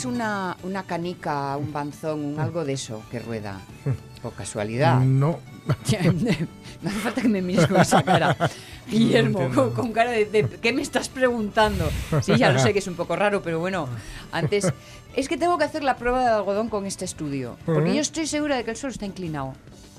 Tendréis una, una canica, un banzón, un algo de eso que rueda? Por casualidad. No. no hace falta que me mires con esa cara. Guillermo, entiendo. con, con cara de, de, ¿qué me estás preguntando? Sí, ya lo sé que es un poco raro, pero bueno, antes... Es que tengo que hacer la prueba de algodón con este estudio, porque Ujú. yo estoy segura de que el suelo está inclinado.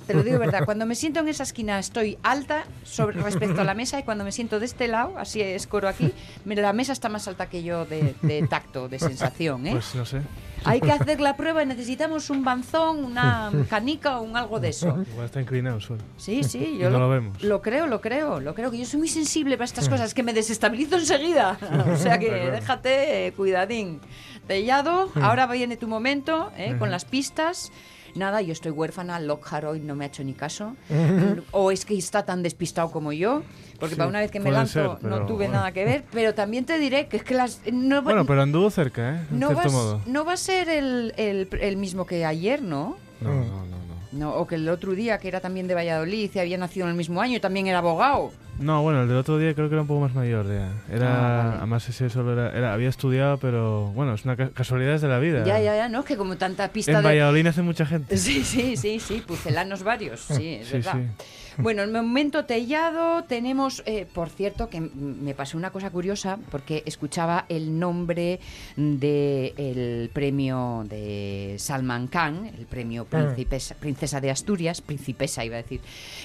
Te lo digo verdad, cuando me siento en esa esquina estoy alta sobre, respecto a la mesa y cuando me siento de este lado, así escoro aquí, la mesa está más alta que yo de, de tacto, de sensación, ¿eh? Pues no sé. Hay que hacer la prueba y necesitamos un banzón, una canica o un algo de eso. Igual está inclinado el suelo. Sí, sí, yo no lo vemos. lo creo, lo creo, lo creo, que yo soy muy sensible para estas cosas, que me desestabilizo enseguida. O sea que déjate, eh, cuidadín. Tellado, ahora viene tu momento, eh, con las pistas. Nada, yo estoy huérfana, Lockhart hoy no me ha hecho ni caso. O es que está tan despistado como yo, porque Sí, para una vez que me lanzo ser, no tuve bueno. nada que ver. Pero también te diré que es que las... No, Bueno, pero anduvo cerca, ¿eh? En no, cierto vas- modo. no va a ser el, el- el mismo que ayer, ¿no? No, no, no, no. O que el otro día, que era también de Valladolid y había nacido en el mismo año y también era abogado. No, bueno, el del otro día creo que era un poco más mayor ya. Era, Ah, vale. además ese solo era, era- había estudiado, pero bueno, es una ca- casualidad de la vida. Ya, ya, ya, ¿no? Es que como tanta pista En de... Valladolid hace mucha gente. Sí, sí, sí, sí, pucelanos varios, sí, es Sí, verdad. sí. Bueno, el momento tellado tenemos, eh, por cierto, que me pasó una cosa curiosa porque escuchaba el nombre del premio de Salman Khan, el premio Príncipes- Princesa de Asturias, Principesa iba a decir,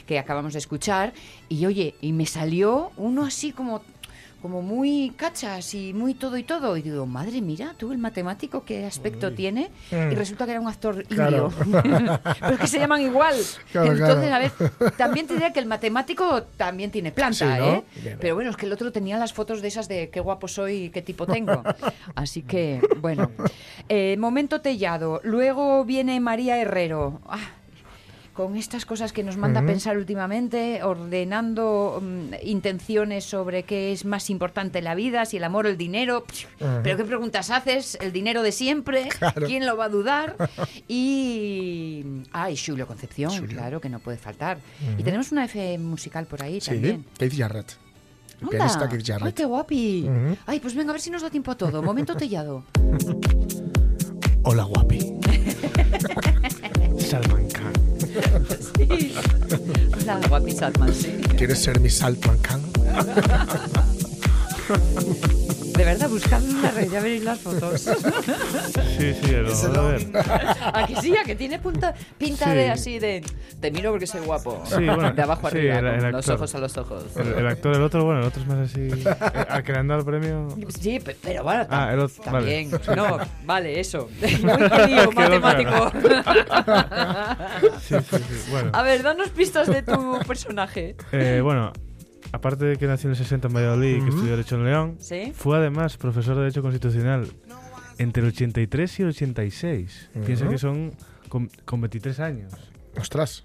que acabamos de escuchar, y oye, y me salió uno así como como muy cachas y muy todo y todo. Y digo, madre mira, tú el matemático, qué aspecto tiene. Y resulta que era un actor Claro. indio. Pero es que se llaman igual. Claro, Entonces, claro. a ver, también te diría que el matemático también tiene planta, Sí, ¿no? ¿eh? Bien. Pero bueno, es que el otro tenía las fotos de esas de qué guapo soy y qué tipo tengo. Así que, bueno. Eh, momento tellado. Luego viene María Herrero. Ah, con estas cosas que nos manda a pensar últimamente, ordenando mm, intenciones sobre qué es más importante en la vida, si el amor o el dinero. Pero qué preguntas haces, el dinero de siempre, ¿quién lo va a dudar? Y. Ah, y Julio Concepción, claro, que no puede faltar. Y tenemos una F musical por ahí Sí, también. Keith Jarrett. El pianista Keith Ay, Jarrett. qué guapi. Ay, pues venga, a ver si nos da tiempo a todo. Momento tellado. Hola, guapi. Salman Khan. Hola, guapi Salman, sí. ¿Quieres ser mi Saltman Khan? De verdad, buscando una red, ya veréis las fotos. Sí, sí, lo a ver. ¿A que sí? ¿A que tiene punta, pinta Sí. de así de... Te miro porque soy guapo. Sí, bueno, de abajo sí, arriba, el- el con los ojos a los ojos. El, el actor, el otro, bueno, el otro es más así. eh, Al que le han dado el premio. Sí, pe- pero bueno, tam- Ah, el otro- también. vale. No, vale, eso. Muy querido, Quedó matemático. Sí, sí, sí. Bueno, A ver, danos pistas de tu personaje. eh, bueno, aparte de que nació en el 60 en Valladolid y que estudió Derecho en León, ¿Sí? fue además profesor de Derecho Constitucional entre el 83 y el 86. Piensa Ujú. que son con, con 23 años. Ostras.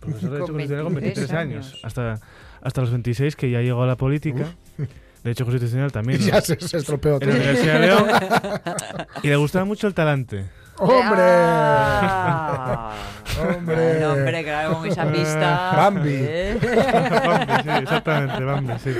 Profesor de Derecho Con Constitucional con 23 23 años. años. Hasta, hasta los 26, que ya llegó a la política. Derecho Constitucional Y también. ya ¿no? se, se estropeó En la todo. Universidad de León. y le gustaba mucho el talante. ¡Hombre! Hombre. Hombre, claro, con esa pista. Bambi. ¿eh? Bambi, sí, exactamente, Bambi, sí.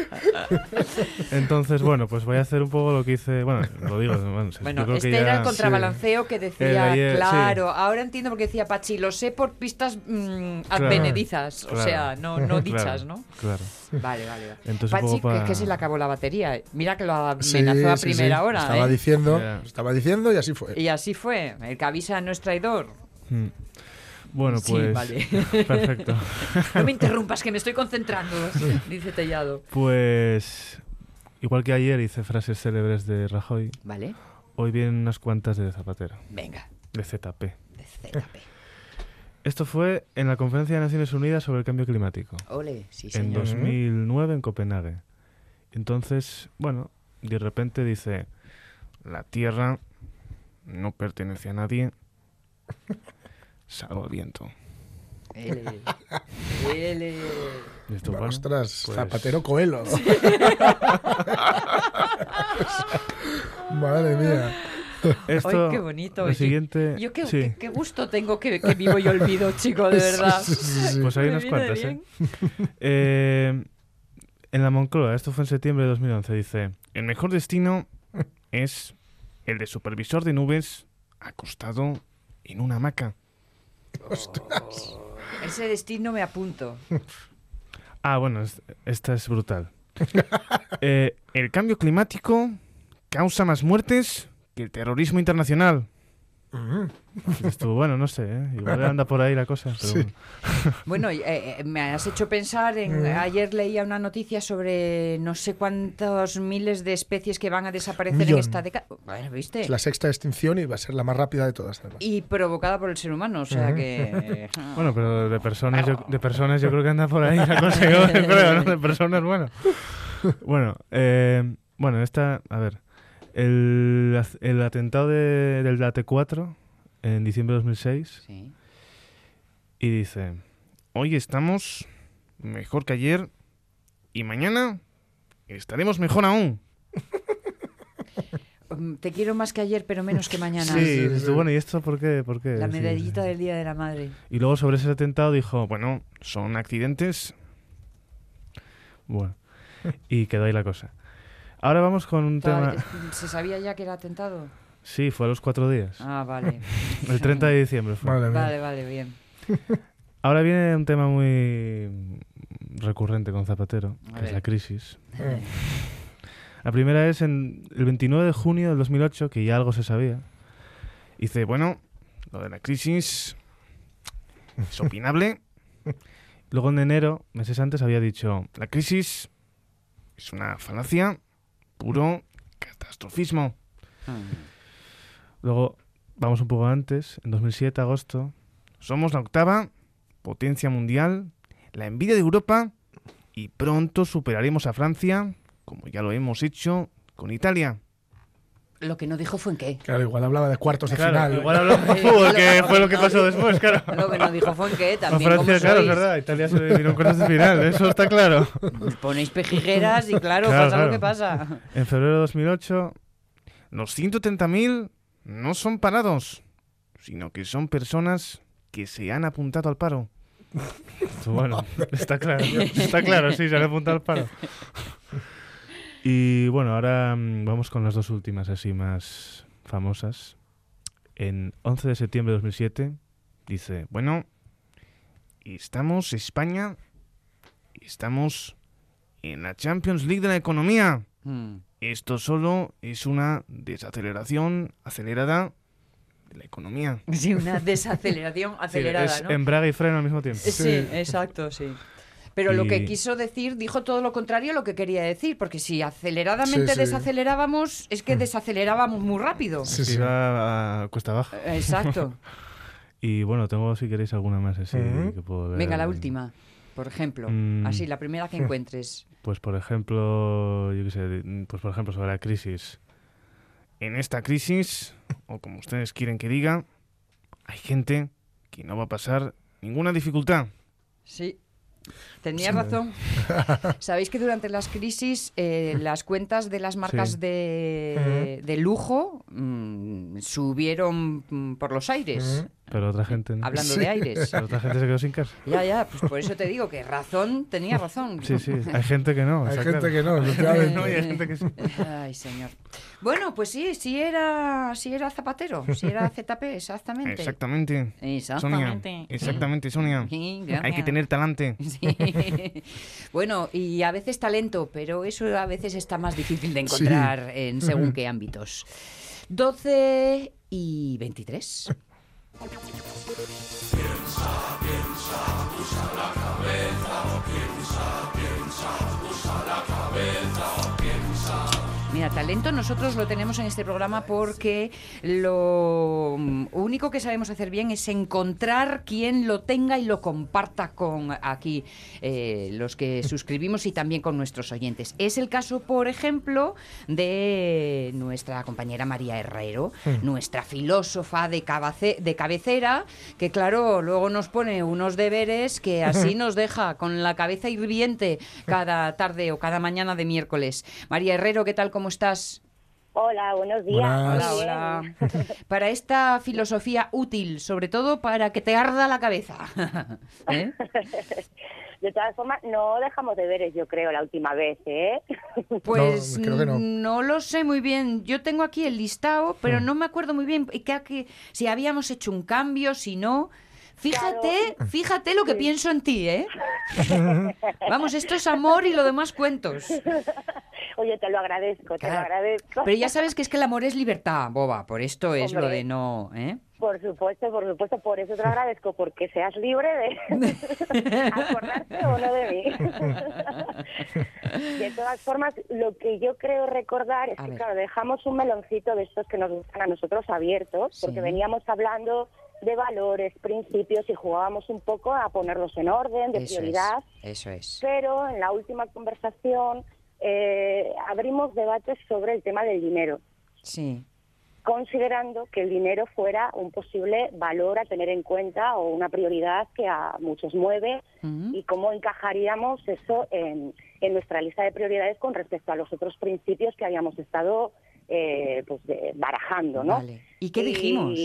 Entonces, bueno, pues voy a hacer un poco lo que hice. Bueno, lo digo. Bueno, yo Bueno, creo que este ya- era el contrabalanceo que El decía, ayer, claro, ahora entiendo porque decía Pachi, lo sé por pistas mm, Claro, advenedizas, o claro. sea, no, no dichas, Claro, ¿no? Claro. Vale, vale, vale. Entonces, Pachi, poco que, que se le acabó la batería. Mira que lo Sí, amenazó a sí, primera sí. hora, Estaba ¿eh? diciendo, Ya. estaba diciendo y así fue. Y así fue. El que avisa no es traidor. Mm. Bueno, Sí, pues. vale. Perfecto. No me interrumpas, que me estoy concentrando, dice Tellado. Pues. Igual que ayer hice frases célebres de Rajoy, Vale, hoy vienen unas cuantas de Zapatero, venga, de ZP. de ZP. Esto fue en la Conferencia de Naciones Unidas sobre el Cambio Climático, Ole, sí, en señor. 2009 en Copenhague. Entonces, bueno, de repente dice: La Tierra no pertenece a nadie, salvo al viento. Ele. Y esto, bueno, Ostras, pues- Zapatero Coelho. Madre mía. Esto, Ay, qué bonito. Lo siguiente. Yo qué, sí. qué- qué gusto tengo que, que vivo y olvido, chico, de verdad. Sí, sí, sí, sí. Pues hay unas cuantas, ¿eh? Eh, en la Moncloa, esto fue en septiembre de 2011, dice, el mejor destino es el de supervisor de nubes acostado en una hamaca. Ese destino me apunto. Ah, bueno, es- esta es brutal. Eh, el cambio climático causa más muertes que el terrorismo internacional. Estuvo bueno, no sé, ¿eh? igual anda por ahí la cosa. Pero Sí. bueno. Eh, eh, me has hecho pensar en. Mm. Ayer leía una noticia sobre no sé cuántos miles de especies que van a desaparecer en Millón. esta década. Bueno, ¿viste? Es la sexta extinción y va a ser la más rápida de todas. además. Y provocada por el ser humano, o sea Ujú. que. Bueno, pero de personas, yo, de personas yo creo que anda por ahí la cosa, yo creo, ¿no? De personas, bueno. Bueno, eh, bueno, esta, a ver, el, el atentado de- del AT4 en diciembre de 2006 Sí. y dice, hoy estamos mejor que ayer y mañana estaremos mejor aún. Mm, Te quiero más que ayer, pero menos que mañana. Sí, bueno, ¿y esto por qué? ¿Por qué? La medallita sí. del Día de la Madre. Y luego sobre ese atentado dijo, bueno, son accidentes. Bueno, y quedó ahí la cosa. Ahora vamos con un tema... ¿Se sabía ya que era atentado? Sí, fue a los cuatro días. Ah, vale. El 30 de diciembre fue. Mía. Vale, vale, bien. Ahora viene un tema muy recurrente con Zapatero, A que es ver. la crisis. Mm. La primera es en el 29 de junio del 2008, que ya algo se sabía. Dice, bueno, lo de la crisis es opinable. Luego en enero, meses antes, había dicho, la crisis es una falacia, puro catastrofismo. Luego, vamos un poco antes, en 2007, agosto, somos la octava potencia mundial, la envidia de Europa y pronto superaremos a Francia, como ya lo hemos hecho con Italia. Lo que no dijo fue en qué. Claro, igual hablaba de cuartos de final. igual hablamos de fútbol, que fue lo que pasó después, claro. Lo que no dijo fue en qué A también. Francia, ¿cómo claro, es verdad, Italia se le dieron cuartos de final, eso está claro. Os Ponéis pejigueras y claro, Claro, pasa claro. lo que pasa. En febrero de 2008, los 130.000 no son parados, sino que son personas que se han apuntado al paro. Bueno, está claro, está claro, sí, se han apuntado al paro. Y bueno, ahora mm, vamos con las dos últimas así más famosas. En 11 de septiembre de 2007 dice, bueno, estamos España, estamos en la Champions League de la economía. Mm. Esto solo es una desaceleración acelerada de la economía. Sí, una desaceleración acelerada, Sí, es ¿no? embrague y freno al mismo tiempo. Sí, Sí. exacto, sí. Pero lo que quiso decir, dijo todo lo contrario a lo que quería decir, porque si aceleradamente Sí, sí. desacelerábamos, es que desacelerábamos muy rápido. Sí, sí. Iba a cuesta abajo. Exacto. Y bueno, tengo si queréis alguna más así que puedo leer. Venga, la última, por ejemplo. Mm. Así, la primera que encuentres. Pues por ejemplo, yo qué sé, pues por ejemplo sobre la crisis. En esta crisis, o como ustedes quieren que diga, hay gente que no va a pasar ninguna dificultad. Sí. Tenía razón. Sabéis que durante las crisis eh, las cuentas de las marcas Sí. de, de lujo mm, subieron mm, por los aires. Pero otra gente no. Hablando de aires. Pero otra gente se quedó sin casa. Ya, ya, pues por eso te digo que razón tenía razón. Sí, sí, hay gente que no. Hay gente claro. que no. No, y hay gente que sí. Ay, señor. Bueno, pues sí, sí era, sí era Zapatero, sí era ZP, exactamente. Exactamente. Exactamente. Sonia. Exactamente, Sonia. Sí, Hay que tener talante. Sí. Bueno, y a veces talento, pero eso a veces está más difícil de encontrar en según qué ámbitos. 12 y 23. Música Mira, talento nosotros lo tenemos en este programa porque lo único que sabemos hacer bien es encontrar quien lo tenga y lo comparta con aquí eh, los que suscribimos y también con nuestros oyentes. Es el caso, por ejemplo, de nuestra compañera María Herrero, nuestra filósofa de, cabace- de cabecera, que claro, luego nos pone unos deberes que así nos deja con la cabeza hirviente cada tarde o cada mañana de miércoles. María Herrero, ¿qué tal? ¿Cómo estás? Hola, buenos días. Buenas. Hola, hola. Para esta filosofía útil, sobre todo para que te arda la cabeza. ¿Eh? De todas formas, no dejamos de veres, yo creo, la última vez, ¿eh? Pues creo que no. no lo sé muy bien. Yo tengo aquí el listado, pero Hmm. no me acuerdo muy bien que- si habíamos hecho un cambio, si no. Fíjate, fíjate lo que pienso en ti, ¿eh? Vamos, esto es amor y lo demás cuentos. Oye, te lo agradezco, te lo agradezco. Pero ya sabes que es que el amor es libertad, boba. Por esto es lo de no, ¿eh? Por supuesto, por supuesto, por eso te lo agradezco, porque seas libre de acordarte o no de mí. De todas formas, lo que yo creo recordar es A que, ver. claro, dejamos un meloncito de estos que nos gustan a nosotros abiertos, porque veníamos hablando de valores, principios y jugábamos un poco a ponerlos en orden, de Eso prioridad. es. Eso es. pero en la última conversación eh, abrimos debates sobre el tema del dinero, Sí. considerando que el dinero fuera un posible valor a tener en cuenta o una prioridad que a muchos mueve y cómo encajaríamos eso en, en nuestra lista de prioridades con respecto a los otros principios que habíamos estado eh, pues de- barajando, ¿no? Vale. ¿Y qué dijimos?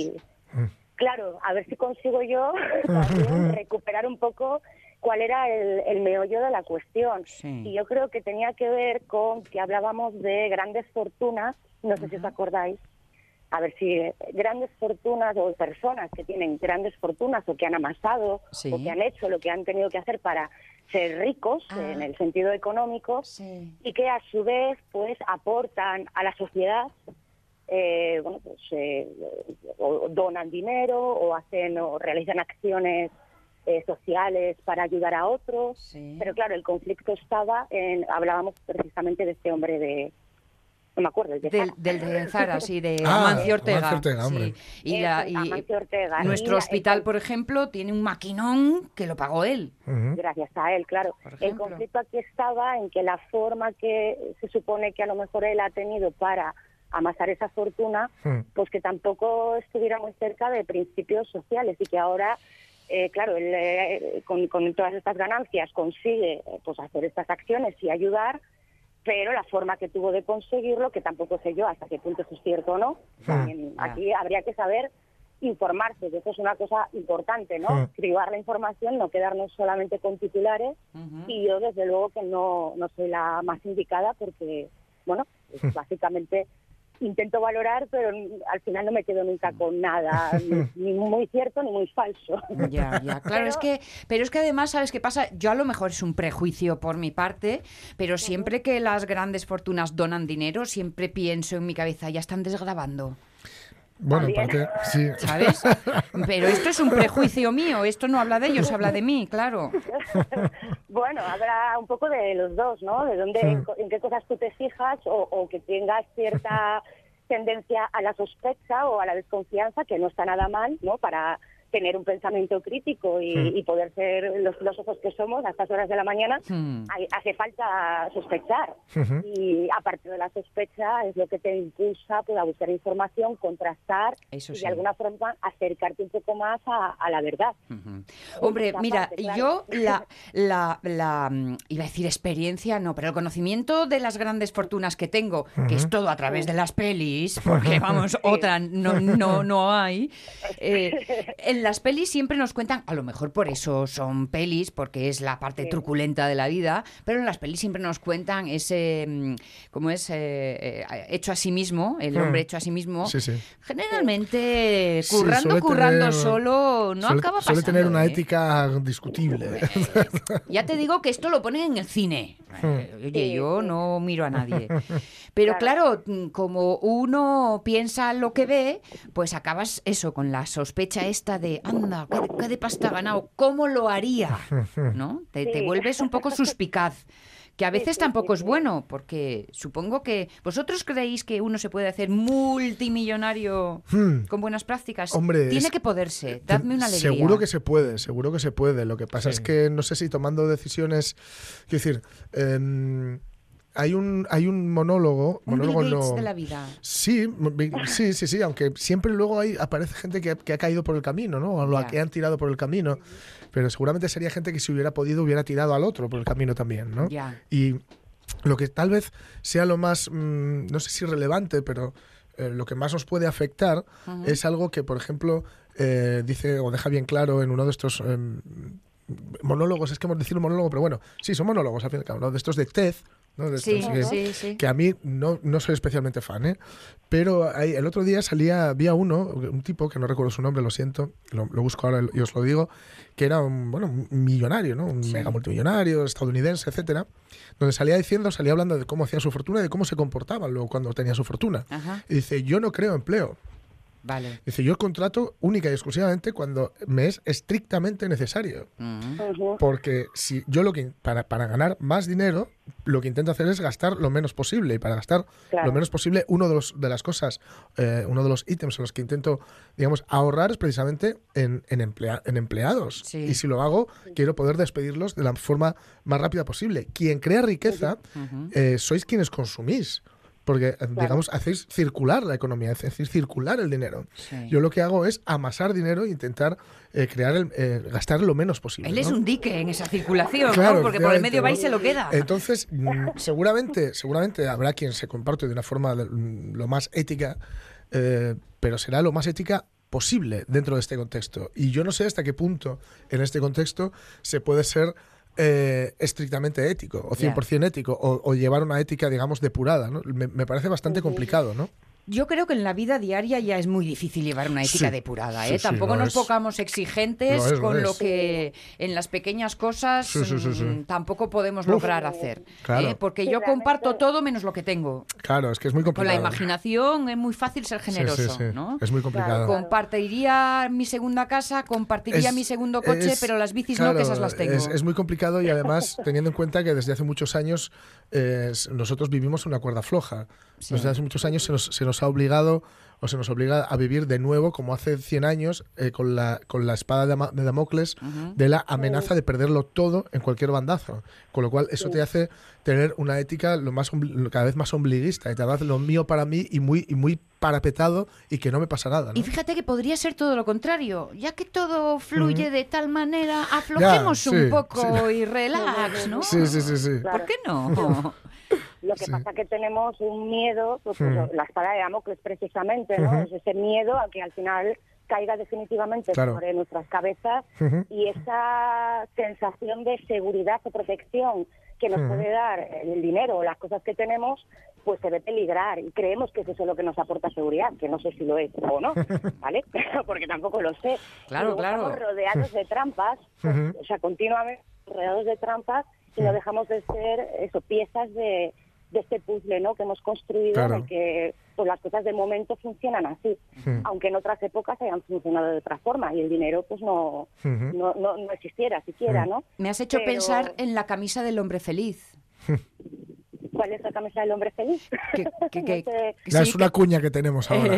Claro, a ver si consigo yo también recuperar un poco cuál era el, el meollo de la cuestión. Sí. Y yo creo que tenía que ver con que hablábamos de grandes fortunas, no sé si os acordáis, a ver si eh, grandes fortunas o personas que tienen grandes fortunas o que han amasado Sí. o que han hecho lo que han tenido que hacer para ser ricos Ah. en el sentido económico Sí. y que a su vez pues aportan a la sociedad eh, bueno pues eh, o donan dinero o hacen o realizan acciones eh, sociales para ayudar a otros Sí. pero claro el conflicto estaba en hablábamos precisamente de este hombre de no me acuerdo el de Del, Zara. del de Zara, sí, de Ah, Amancio Ortega. Amancio Ortega, hombre. sí. Y, la, Eso, y Amancio Ortega. nuestro Y hospital, el- por ejemplo, tiene un maquinón que lo pagó él. Gracias a él, claro. El conflicto aquí estaba en que la forma que se supone que a lo mejor él ha tenido para amasar esa fortuna, pues que tampoco estuviera muy cerca de principios sociales y que ahora, eh, claro, él eh, con, con todas estas ganancias consigue eh, pues hacer estas acciones y ayudar, pero la forma que tuvo de conseguirlo, que tampoco sé yo hasta qué punto eso es cierto o no, también aquí habría que saber informarse, que eso es una cosa importante, ¿no? Hmm. Cribar la información, no quedarnos solamente con titulares, y yo desde luego que no, no soy la más indicada porque, bueno, pues, básicamente intento valorar, pero al final no me quedo nunca con nada, ni, ni muy cierto ni muy falso. Ya, ya. Claro, Pero- es que, pero es que además, ¿sabes qué pasa? Yo a lo mejor es un prejuicio por mi parte, pero siempre que las grandes fortunas donan dinero, siempre pienso en mi cabeza, ya están desgrabando. Bueno, parte, sí. ¿Sabes? Pero esto es un prejuicio mío, esto no habla de ellos, habla de mí, claro. Bueno, habrá un poco de los dos, ¿no? De dónde, en qué cosas tú te fijas o, o que tengas cierta tendencia a la sospecha o a la desconfianza, que no está nada mal, ¿no? Para tener un pensamiento crítico y, y poder ser los filósofos que somos a estas horas de la mañana, Hmm. hay- hace falta sospechar. Y aparte de la sospecha, es lo que te impulsa pues, a buscar información, contrastar Eso y sí. de alguna forma acercarte un poco más a, a la verdad. Hombre, mira, parte, claro. yo la, la, la, mm, iba a decir experiencia, no, pero el conocimiento de las grandes fortunas que tengo, que es todo a través de las pelis, porque vamos, otra no, no, no hay, eh, en las pelis siempre nos cuentan, a lo mejor por eso son pelis, porque es la parte truculenta de la vida, pero en las pelis siempre nos cuentan ese, mm, ¿cómo es? Eh, eh, hecho a sí mismo, el Hmm. hombre hecho a sí mismo. Sí, sí. Generalmente, Sí, currando, suele currando tener- solo, no suele, acaba suele pasando. tener una ¿eh? ética discutible. Ya te digo que esto lo ponen en el cine. Eh, Oye, Sí, yo sí. no miro a nadie. Pero claro, mm, como uno piensa lo que ve, pues acabas eso, con la sospecha esta de, anda, ¿qué, qué de pasta ha ganado? ¿Cómo lo haría? ¿No? Te, vuelves un poco suspicaz. Que a veces sí, tampoco sí, es bueno, porque supongo que vosotros creéis que uno se puede hacer multimillonario Hmm. con buenas prácticas. Hombre, Tiene es- que poderse. Dadme una alegría. Seguro que se puede, seguro que se puede. Lo que pasa es que no sé si tomando decisiones. Quiero decir, em, hay, un, hay un monólogo. Un Bill monólogo Gates no- de la vida. Sí, sí, sí, sí, aunque siempre luego hay, aparece gente que, que ha caído por el camino, ¿no? O lo que han tirado por el camino. Pero seguramente sería gente que si hubiera podido hubiera tirado al otro por el camino también, ¿no? Y lo que tal vez sea lo más, mm, no sé si relevante, pero eh, lo que más nos puede afectar es algo que, por ejemplo, eh, dice o deja bien claro en uno de estos em, monólogos, es que hemos decir monólogo, pero bueno, sí, son monólogos al fin y al cabo, ¿no? De estos de TED, ¿no? De Sí, estos que- sí, sí. que a mí no, no soy especialmente fan, ¿eh? Pero el otro día salía, había uno, un tipo, que no recuerdo su nombre, lo siento, lo, lo busco ahora y os lo digo, que era un, bueno, un millonario, ¿no? Un mega multimillonario, estadounidense, etcétera, donde salía diciendo, salía hablando de cómo hacía su fortuna y de cómo se comportaba luego cuando tenía su fortuna. Ajá. Y dice, yo no creo empleo. Vale. Dice, yo contrato única y exclusivamente cuando me es estrictamente necesario. Mm. Ujú. Porque si yo lo que para, para ganar más dinero, lo que intento hacer es gastar lo menos posible. Y para gastar Claro. lo menos posible, uno de, los, de las cosas, eh, uno de los ítems en los que intento, digamos, ahorrar es precisamente en, en, emplea- en empleados. Sí. Y si lo hago, quiero poder despedirlos de la forma más rápida posible. Quien crea riqueza, eh, sois quienes consumís. Porque, eh, digamos, hacéis circular la economía, hacéis circular el dinero. Sí. Yo lo que hago es amasar dinero e intentar eh, crear el, eh, gastar lo menos posible. Él es un dique en esa circulación, Claro, ¿no? Porque por el medio va y se lo queda. Entonces, mm, seguramente, seguramente habrá quien se comparte de una forma de- mm, lo más ética, eh, pero será lo más ética posible dentro de este contexto. Y yo no sé hasta qué punto en este contexto se puede ser eh, estrictamente ético o 100% ético o, o llevar una ética, digamos, depurada. ¿no? Me, me parece bastante complicado, ¿no? Yo creo que en la vida diaria ya es muy difícil llevar una ética Sí, depurada, ¿eh? sí, Tampoco nos es. pongamos exigentes Lo es, lo con lo que en las pequeñas cosas Sí, sí, sí, sí. mm, tampoco podemos Uf. lograr hacer. Claro. ¿eh? Porque Sí, yo comparto todo menos lo que tengo. Claro, es que es muy Con complicado. la imaginación es muy fácil ser Sí, sí, generoso, sí. ¿no? Es muy complicado. Claro. Compartiría mi segunda casa, compartiría Es- mi segundo coche, es- pero las bicis no, claro, que esas las tengo. Es, es muy complicado y además teniendo en cuenta que desde hace muchos años eh, nosotros vivimos una cuerda floja. Desde hace muchos años se nos, se nos ha obligado o se nos obliga a vivir de nuevo, como hace 100 años, eh, con, la, con la espada de, de Damocles, de la amenaza de perderlo todo en cualquier bandazo. Con lo cual eso te hace tener una ética lo más cada vez más ombliguista y te da lo mío para mí y muy, y muy parapetado y que no me pasa nada. ¿no? Y fíjate que podría ser todo lo contrario, ya que todo fluye de tal manera, aflojemos sí, un poco sí. y relax, ¿no? Sí, sí, sí, sí. Claro. ¿Por qué no? Lo que Sí. pasa que tenemos un miedo, pues, Hmm. la espada de Damocles precisamente, ¿no? Es ese miedo a que al final caiga definitivamente Claro. sobre nuestras cabezas y esa sensación de seguridad o protección que nos Ujú. puede dar el dinero o las cosas que tenemos, pues se ve peligrar y creemos que es eso lo que nos aporta seguridad, que no sé si lo es o no, ¿vale? Porque tampoco lo sé. Claro, claro. Estamos rodeados de trampas, pues, o sea, continuamente rodeados de trampas y no dejamos de ser eso, piezas de, de este puzzle ¿no? que hemos construido Claro. en el que pues, las cosas de momento funcionan así, aunque en otras épocas hayan funcionado de otra forma y el dinero pues no, no, no, no existiera siquiera, ¿no? Me has hecho Pero- pensar en la camisa del hombre feliz. ¿Cuál es la camisa del hombre feliz? Ya sí, es una cuña que tenemos ahora.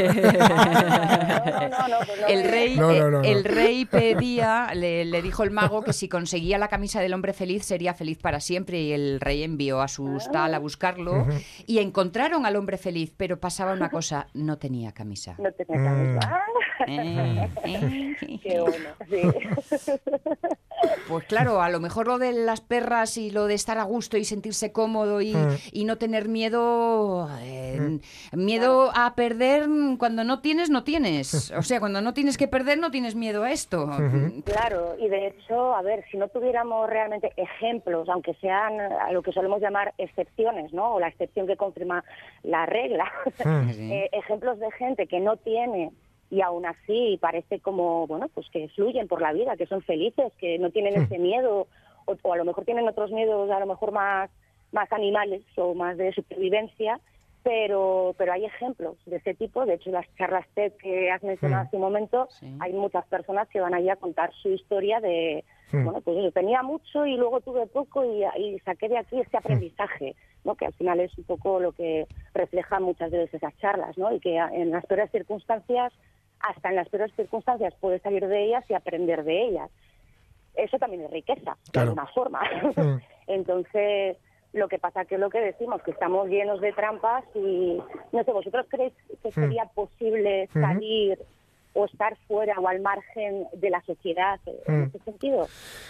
El rey, No, no, eh, no, no. el rey pedía, le, le dijo el mago que si conseguía la camisa del hombre feliz sería feliz para siempre y el rey envió a su tal a buscarlo y encontraron al hombre feliz, pero pasaba una cosa, no tenía camisa. No tenía Mm. camisa. Ah, Eh, eh. Qué bueno, sí. Pues claro, a lo mejor lo de las perras y lo de estar a gusto y sentirse cómodo y, Mm. Y no tener miedo, eh, miedo a perder cuando no tienes, no tienes. O sea, cuando no tienes que perder, no tienes miedo a esto. Claro, y de hecho, a ver, si no tuviéramos realmente ejemplos, aunque sean a lo que solemos llamar excepciones, ¿no? O la excepción que confirma la regla, eh, ejemplos de gente que no tiene y aún así parece como, bueno, pues que fluyen por la vida, que son felices, que no tienen ese miedo, o, o a lo mejor tienen otros miedos, a lo mejor más, más animales o más de supervivencia, pero, pero hay ejemplos de ese tipo. De hecho, las charlas TED que has mencionado hace un momento, Sí. hay muchas personas que van allí a contar su historia de, Hmm. bueno, pues yo tenía mucho y luego tuve poco y, y saqué de aquí este aprendizaje, ¿no? Que al final es un poco lo que reflejan muchas veces esas charlas, ¿no? Y que en las peores circunstancias, hasta en las peores circunstancias puedes salir de ellas y aprender de ellas. Eso también es riqueza, de alguna forma. Entonces, lo que pasa que es lo que decimos, que estamos llenos de trampas y, no sé, ¿vosotros creéis que sería posible Ujú. salir o estar fuera o al margen de la sociedad eh, en Mm. ese sentido?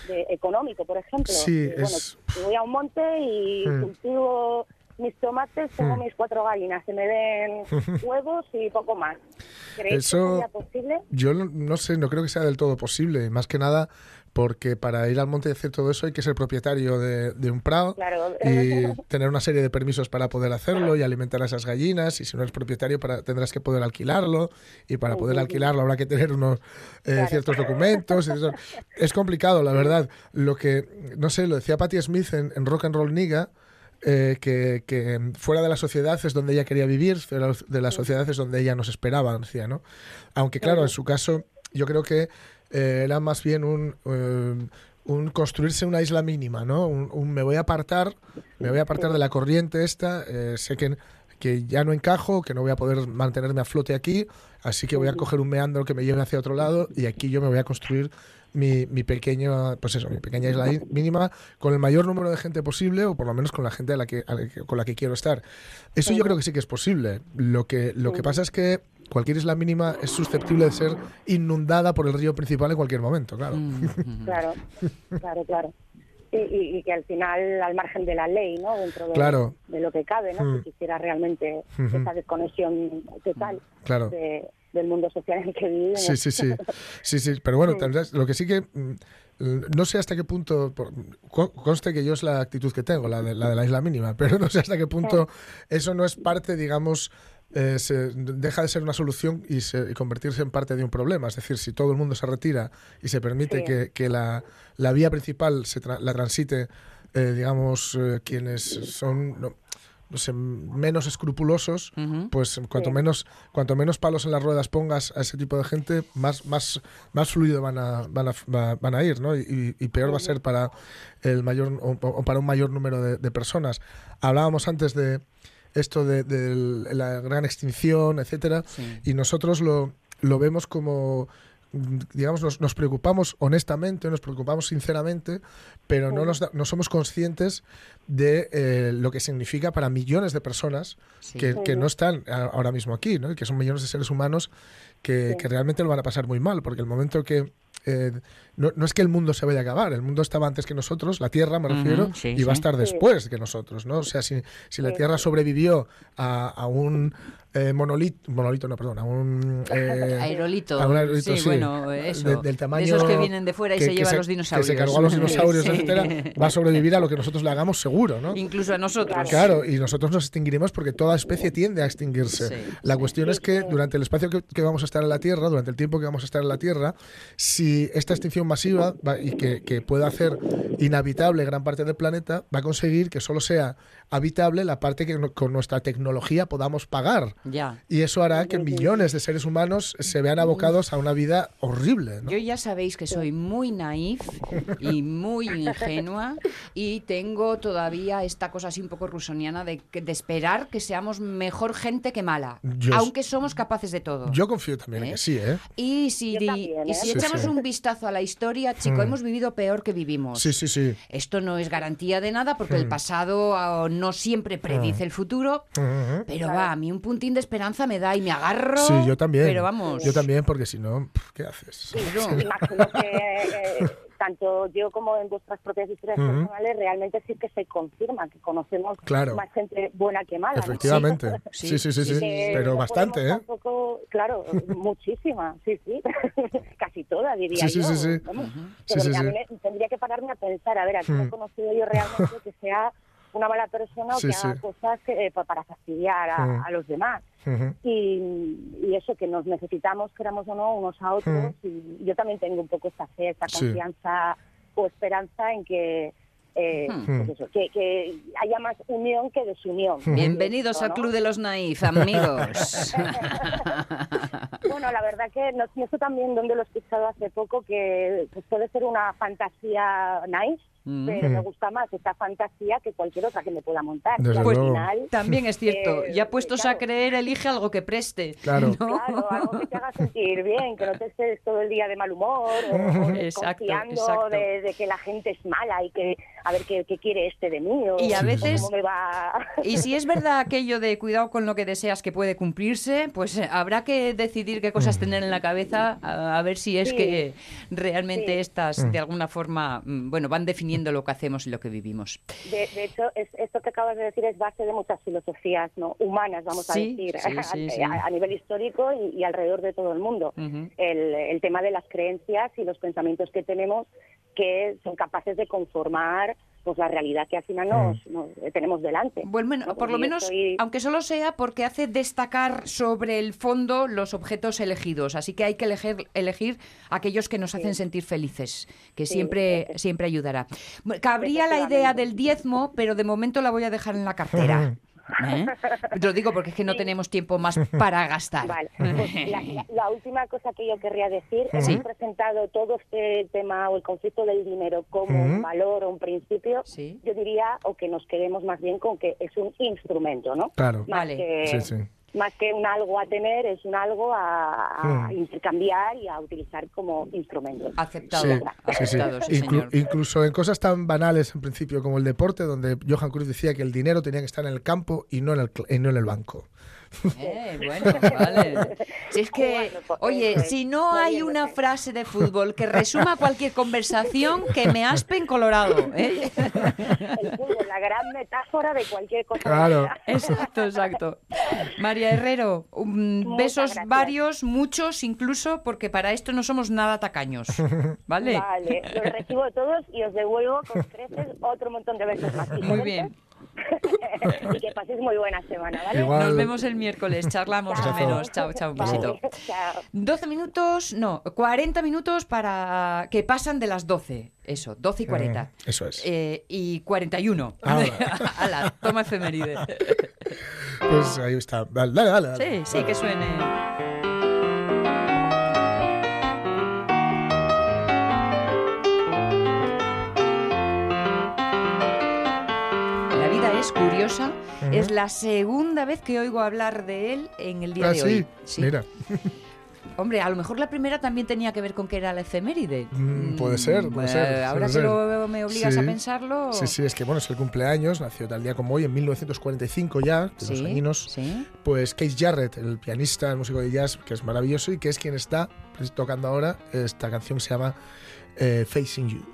De, económico, por ejemplo. Sí, Y, bueno, es- voy a un monte y Mm. cultivo mis tomates, tengo Mm. mis cuatro gallinas, se me den huevos y poco más. ¿Creéis Eso- que sería posible? Yo no, no sé, no creo que sea del todo posible. Más que nada porque para ir al monte y hacer todo eso hay que ser propietario de, de un prado Claro. y tener una serie de permisos para poder hacerlo y alimentar a esas gallinas. Y si no eres propietario, para, tendrás que poder alquilarlo. Y para poder alquilarlo habrá que tener unos eh, Claro. ciertos documentos. y eso. Es complicado, la verdad. Lo que, no sé, lo decía Patti Smith en, en Rock and Roll Niga. eh, que, que fuera de la sociedad es donde ella quería vivir, fuera de la sociedad es donde ella nos esperaba, decía, ¿no? Aunque claro, en su caso, yo creo que eh, era más bien un, eh, un construirse una isla mínima, ¿no? Un, un me voy a apartar, me voy a apartar de la corriente esta, eh, sé que, que ya no encajo, que no voy a poder mantenerme a flote aquí, así que voy a coger un meandro que me lleve hacia otro lado y aquí yo me voy a construir mi, mi pequeño, pues eso, mi pequeña isla mínima con el mayor número de gente posible o por lo menos con la gente a la que, a la que- con la que quiero estar. Eso yo creo que sí que es posible. Lo que, lo que pasa es que cualquier isla mínima es susceptible de ser inundada por el río principal en cualquier momento, claro. Mm. Claro, claro, claro. Y, y- y que al final, al margen de la ley, ¿no? Dentro de, Claro. de lo que cabe, ¿no? Mm. Si quisiera realmente esa desconexión total Claro. de- del mundo social en el que vivimos. Sí, sí, sí. Sí, sí. Pero bueno, Sí. tendrás- lo que sí que. mm, No sé hasta qué punto. Conste que yo es la actitud que tengo, la de la, de la isla mínima, pero no sé hasta qué punto eso no es parte, digamos. Eh, se deja de ser una solución y, se, y convertirse en parte de un problema. Es decir, si todo el mundo se retira y se permite Sí. que, que la, la vía principal se tra- la transite, eh, digamos, eh, quienes son no, no sé, menos escrupulosos, pues cuanto Sí. menos cuanto menos palos en las ruedas pongas a ese tipo de gente más más más fluido van a van a, va- van a ir no y, y peor va a ser para el mayor o, o para un mayor número de, de personas hablábamos antes de esto de, de la gran extinción etcétera Sí. y nosotros lo lo vemos como digamos nos, nos preocupamos honestamente nos preocupamos sinceramente pero no nos da- no somos conscientes de eh, lo que significa para millones de personas Sí. que, que no están ahora mismo aquí, que son millones de seres humanos que, Sí. que realmente lo van a pasar muy mal, porque el momento que... eh, no, no es que el mundo se vaya a acabar, el mundo estaba antes que nosotros, la Tierra me refiero, sí, y va a estar Sí. después que nosotros, ¿no? O sea, si, si la. Tierra sobrevivió a, a un eh, monolito, monolito, no, perdón, a un... eh, Aerolito. a un aerolito, sí, sí, bueno, eso. de- del tamaño de esos que vienen de fuera y que- se llevan se- los dinosaurios. Que se cargó a los dinosaurios, Sí. etcétera, va a sobrevivir a lo que nosotros le hagamos seguro, ¿no? Incluso a nosotros. Claro, y nosotros nos extinguiremos porque toda especie tiende a extinguirse. La cuestión es que durante el espacio que, que vamos a estar en la Tierra, durante el tiempo que vamos a estar en la Tierra, si esta extinción masiva va- y que, que pueda hacer inhabitable gran parte del planeta, va a conseguir que solo sea habitable la parte que no- con nuestra tecnología podamos pagar. Ya. Y eso hará que millones de seres humanos se vean abocados a una vida horrible. ¿no? Yo ya sabéis que soy muy naif y muy ingenua y tengo todavía esta cosa así un poco rusoniana de, de esperar que seamos mejor gente que mala, Yo- aunque somos capaces de todo. Yo confío también en ¿Eh? que sí, ¿eh? y si, también, y ¿eh? si Sí, echamos sí. un vistazo a la historia, chico, Mm. hemos vivido peor que vivimos. Sí, sí, sí. Esto no es garantía de nada porque el pasado ah, no siempre predice el futuro. Pero va, a mí un puntín de esperanza me da y me agarro. Sí, yo también. Pero vamos. Yo también, porque si no, ¿qué haces? Claro. Imagino que, eh, tanto yo como en vuestras propias historias personales, realmente sí que se confirma que conocemos Claro. más gente buena que mala. ¿no? Efectivamente. Sí, Sí, sí, sí, Pero no bastante, ¿eh? Tampoco, claro, muchísima, sí, sí. Casi toda, diría Sí, sí, yo. sí, sí. Sí, Pero me- tendría que pararme a pensar, a ver, a quién Hmm. he conocido yo realmente que sea una mala persona o Sí, que haga sí. cosas que, eh, pa- para fastidiar a, a los demás. Y, y eso, que nos necesitamos, queramos o no, unos a otros. Y yo también tengo un poco esta fe, esta. Sí. confianza o esperanza en que, eh, Hmm. pues eso, que, que haya más unión que desunión. Bienvenidos ¿no? al Club de los Naif, amigos. Bueno, la verdad que no, sé también dónde lo he escuchado hace poco, que pues, puede ser una fantasía nice, Mm. pero me gusta más esta fantasía que cualquier otra que me pueda montar. Desde Y al Pues luego. final, También es cierto, Eh, ya puestos claro. a creer, elige algo que preste. Claro. ¿no? Claro, algo que te haga sentir bien, que no te estés todo el día de mal humor o, o Exacto, desconfiando exacto. De, de que la gente es mala y que a ver qué, qué quiere este de mí o Y a veces- cómo me va... Y si es verdad aquello de cuidado con lo que deseas que puede cumplirse, pues eh, habrá que decidir qué cosas tener en la cabeza, a, a ver si es Sí. que realmente Sí. estas de alguna forma, mm, bueno, van definiendo lo que hacemos y lo que vivimos. De, de hecho, es- esto que acabas de decir es base de muchas filosofías no humanas, vamos Sí, a decir, sí, sí, a, nivel histórico y, y alrededor de todo el mundo. El, el tema de las creencias y los pensamientos que tenemos que son capaces de conformar pues la realidad que al final nos, nos- eh, tenemos delante. Bueno, ¿no? por lo menos, estoy- aunque solo sea porque hace destacar sobre el fondo los objetos elegidos. Así que hay que elegir, elegir aquellos que nos hacen sentir felices, que Sí, siempre, siempre ayudará. Bueno, Cabría la idea del diezmo, pero de momento la voy a dejar en la cartera. ¿Eh? Te lo digo porque es que no tenemos tiempo más para gastar. Vale, pues la, la- la última cosa que yo querría decir, Sí. hemos presentado todo este tema o el conflicto del dinero como un valor o un principio, Sí. yo diría, o que nos quedemos más bien con que es un instrumento, ¿no? Claro. Más Vale. que, Sí, sí. Más que un algo a tener, es un algo a, a Hmm. intercambiar y a utilizar como instrumento. Aceptado, Sí, sí, sí. aceptado, sí, Inclu- señor. incluso en cosas tan banales en principio como el deporte, donde Johan Cruz decía que el dinero tenía que estar en el campo y no en el, y no en el banco. Eh, bueno, vale. Si es que, pues, oye, si no hay una frase de fútbol que resuma cualquier conversación, que me aspen colorado. ¿eh? El fútbol, la gran metáfora de cualquier cosa. Claro. Exacto, exacto. María Herrero, um, besos gracias. varios, muchos incluso, porque para esto no somos nada tacaños. ¿Vale? Vale, los recibo todos y os devuelvo con creces otro montón de besos más. Muy bien. Y que paséis muy buena semana, ¿vale? Igual. Nos vemos el miércoles, charlamos Chao. al menos. Chao, chao, un besito. Chao. 12 minutos, no, 40 minutos para que pasan de las 12. Eso, 12 y 40. Mm, eso es. Eh, y 41. Ahora. Ala, toma efeméride. Pues ahí está. Dale, dale, dale. dale. Sí, sí, que suene. Curiosa. Es la segunda vez que oigo hablar de él en el día Ah, de hoy. Sí. Mira. Hombre, a lo mejor la primera también tenía que ver con que era la efeméride. Mm, puede ser, puede Mm, ser, Ahora puede que ser. lo- me obligas Sí. a pensarlo. Sí, sí, es que bueno, es el cumpleaños, nació tal día como hoy, en 1945 ya, de Sí, los añinos. sí. Pues Keith Jarrett, el pianista, el músico de jazz, que es maravilloso y que es quien está tocando ahora esta canción que se llama eh, Facing You.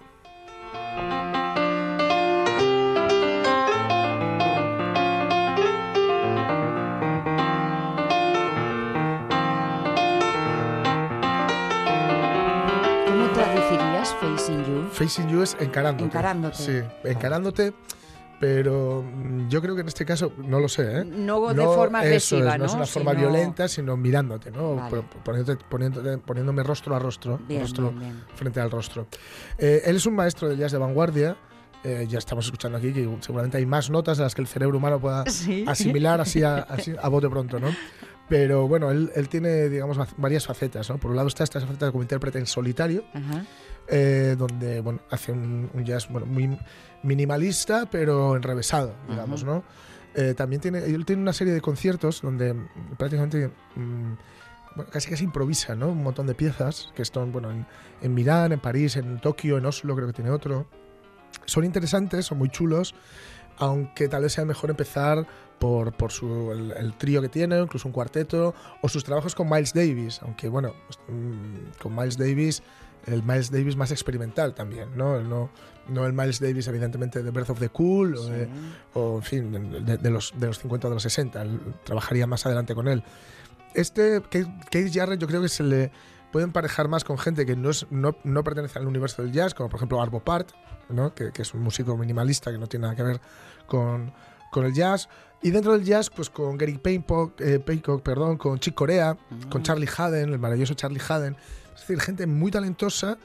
Facing You? Facing You es encarándote. Encarándote. Sí, encarándote, pero mm, yo creo que en este caso, no lo sé, ¿eh? No de forma agresiva, es, ¿no? es una forma Sino- violenta, sino mirándote, ¿no? Vale. Pon- Poniéndote- poniéndote- poniéndome rostro a rostro, Bien, rostro bien, bien. frente al rostro. Eh, él es un maestro de jazz de vanguardia. eh, ya estamos escuchando aquí que seguramente hay más notas de las que el cerebro humano pueda Sí. asimilar así a, así a bote pronto, ¿no? Pero bueno, él, él tiene, digamos, varias facetas, ¿no? Por un lado está esta faceta como intérprete en solitario, Ajá. Eh, donde bueno, hace un, un jazz bueno, muy minimalista, pero enrevesado, digamos, Ajá. ¿no? Eh, también tiene, él tiene una serie de conciertos donde mm, prácticamente mm, bueno, casi casi improvisa, ¿no? Un montón de piezas que están, bueno, en, en Milán, en París, en Tokio, en Oslo, creo que tiene otro. Son interesantes, son muy chulos, aunque tal vez sea mejor empezar por, por su, el, el trío que tiene, incluso un cuarteto, o sus trabajos con Miles Davis, aunque bueno, pues, mm, con Miles Davis el Miles Davis más experimental también, ¿no? No, no el Miles Davis, evidentemente, de Birth of the Cool, o, de- o, en fin, de, de los, de los 50 o de los 60. Él trabajaría más adelante con él. Este, Keith Jarrett, yo creo que se le puede emparejar más con gente que no, es, no, no pertenece al universo del jazz, como por ejemplo Arvo Part, ¿no? que, que es un músico minimalista que no tiene nada que ver con, con el jazz. Y dentro del jazz, pues con Gary Paycock, eh, Paycock, perdón, con Chick Corea, con Charlie Haden, el maravilloso Charlie Haden. Es decir, gente muy talentosa,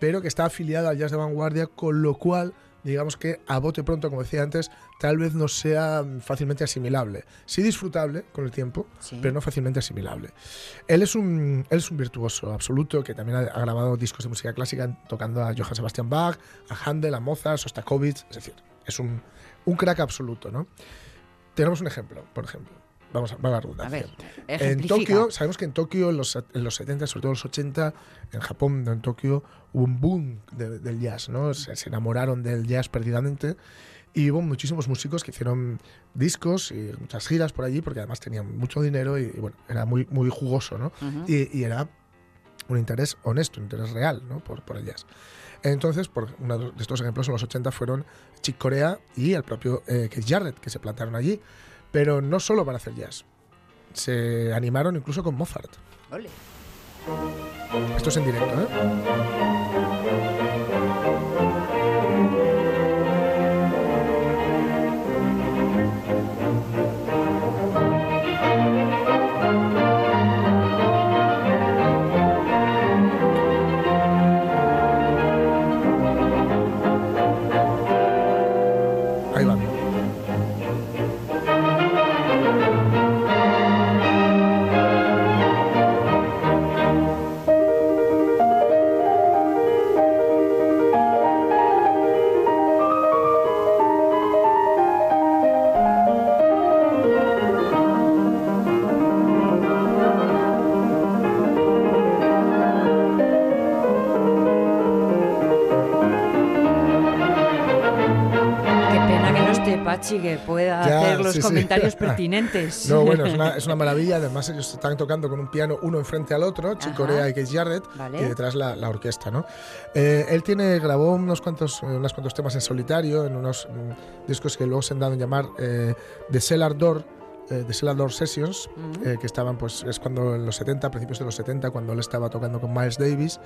pero que está afiliada al jazz de vanguardia, con lo cual, digamos que a bote pronto, como decía antes, tal vez no sea fácilmente asimilable. Sí disfrutable con el tiempo, Sí. pero no fácilmente asimilable. Él es un, él es un virtuoso absoluto que también ha, ha grabado discos de música clásica tocando a Johann Sebastian Bach, a Handel, a Mozart, Sostakovich, es decir, es un, un crack absoluto, ¿no? Tenemos un ejemplo, por ejemplo. Vamos a, va la A redundancia. ver, En. Tokio, sabemos que en Tokio, en los, en los 70, sobre todo en los 80, en Japón, en Tokio, hubo un boom de- del jazz, ¿no? Se, se enamoraron del jazz perdidamente y hubo muchísimos músicos que hicieron discos y muchas giras por allí porque además tenían mucho dinero y, y, bueno, era muy, muy jugoso, ¿no? Ujú. y, y era un interés honesto, un interés real, ¿no? Por, por el jazz. Entonces, por uno de estos ejemplos en los 80 fueron Chick Corea y el propio eh, Keith Jarrett, que se plantaron allí, pero no solo para hacer jazz. Se animaron incluso con Mozart. Ole. Esto es en directo, ¿eh? Comentarios pertinentes. No, bueno, es una, es una maravilla. Además, ellos están tocando con un piano uno enfrente al otro, Chick Ajá. Corea y Keith Jarrett, Vale. y detrás la, la orquesta, ¿no? Eh, él tiene, grabó unos cuantos, eh, unos cuantos temas en solitario, en unos mm, discos que luego se han dado en llamar eh, The Cellar Door, eh, The Cellar Sessions, eh, que estaban, pues, es cuando en los 70, principios de los 70, cuando él estaba tocando con Miles Davis.